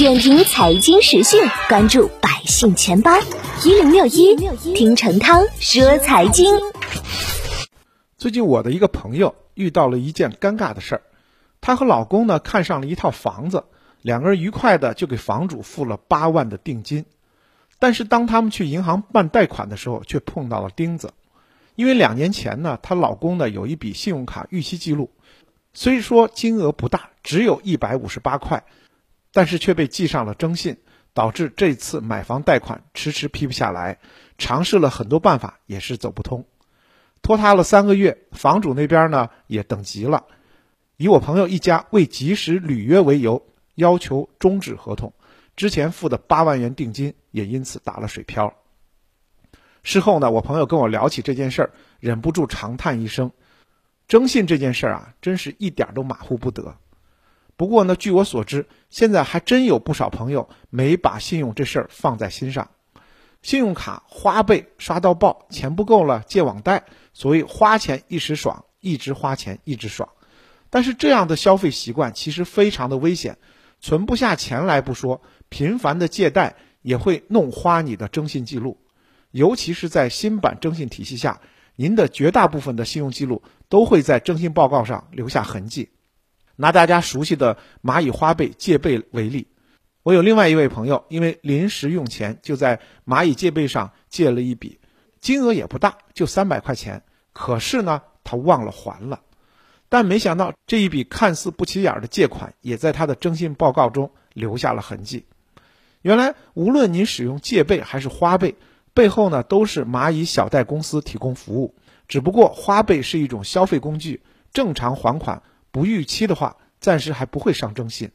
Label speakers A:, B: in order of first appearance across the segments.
A: 点评财经时讯，关注百姓钱包一零六一，听陈涛说财经。
B: 最近我的一个朋友遇到了一件尴尬的事儿，她和老公呢看上了一套房子，两个人愉快的就给房主付了八万的定金，但是当他们去银行办贷款的时候，却碰到了钉子，因为两年前呢，她老公呢有一笔信用卡逾期记录，虽说金额不大，只有一百五十八块。但是却被记上了征信，导致这次买房贷款迟迟批不下来，尝试了很多办法也是走不通，拖沓了三个月，房主那边呢也等急了，以我朋友一家未及时履约为由，要求终止合同，之前付的八万元定金也因此打了水漂。事后呢，我朋友跟我聊起这件事儿，忍不住长叹一声：“征信这件事儿啊，真是一点都马虎不得。”不过呢，据我所知，现在还真有不少朋友没把信用这事儿放在心上，信用卡花呗刷到爆，钱不够了借网贷，所以花钱一时爽，一直花钱一直爽。但是这样的消费习惯其实非常的危险，存不下钱来不说，频繁的借贷也会弄花你的征信记录，尤其是在新版征信体系下，您的绝大部分的信用记录都会在征信报告上留下痕迹。拿大家熟悉的蚂蚁花呗借呗为例，我有另外一位朋友，因为临时用钱，就在蚂蚁借呗上借了一笔，金额也不大，就三百块钱。可是呢，他忘了还了。但没想到这一笔看似不起眼的借款，也在他的征信报告中留下了痕迹。原来，无论您使用借呗还是花呗，背后呢都是蚂蚁小贷公司提供服务。只不过花呗是一种消费工具，正常还款。不逾期的话，暂时还不会上征信，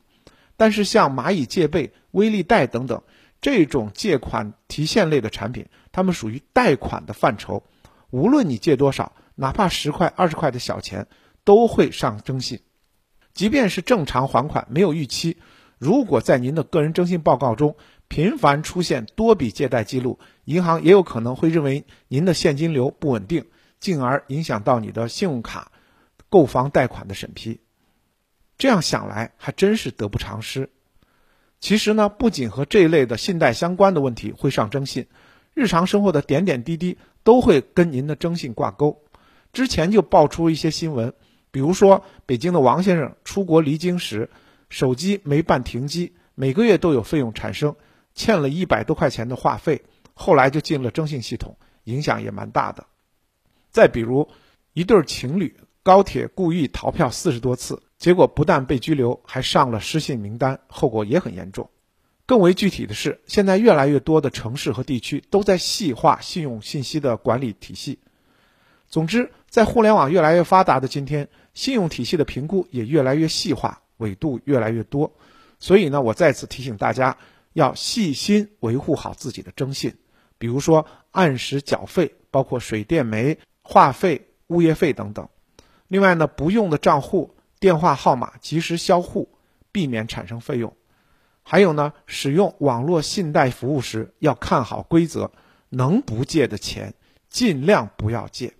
B: 但是像蚂蚁借呗、微利贷等等这种借款提现类的产品，它们属于贷款的范畴，无论你借多少，哪怕十块、二十块的小钱，都会上征信。即便是正常还款没有逾期，如果在您的个人征信报告中频繁出现多笔借贷记录，银行也有可能会认为您的现金流不稳定，进而影响到你的信用卡。购房贷款的审批，这样想来还真是得不偿失。其实呢，不仅和这一类的信贷相关的问题会上征信，日常生活的点点滴滴都会跟您的征信挂钩。之前就爆出一些新闻，比如说北京的王先生出国离京时，手机没办停机，每个月都有费用产生，欠了一百多块钱的话费，后来就进了征信系统，影响也蛮大的。再比如一对情侣。高铁故意逃票四十多次，结果不但被拘留，还上了失信名单，后果也很严重。更为具体的是，现在越来越多的城市和地区都在细化信用信息的管理体系。总之，在互联网越来越发达的今天，信用体系的评估也越来越细化，纬度越来越多。所以呢，我再次提醒大家，要细心维护好自己的征信，比如说按时缴费，包括水电煤、话费、物业费等等。另外呢，不用的账户、电话号码及时销户，避免产生费用。还有呢，使用网络信贷服务时要看好规则，能不借的钱尽量不要借。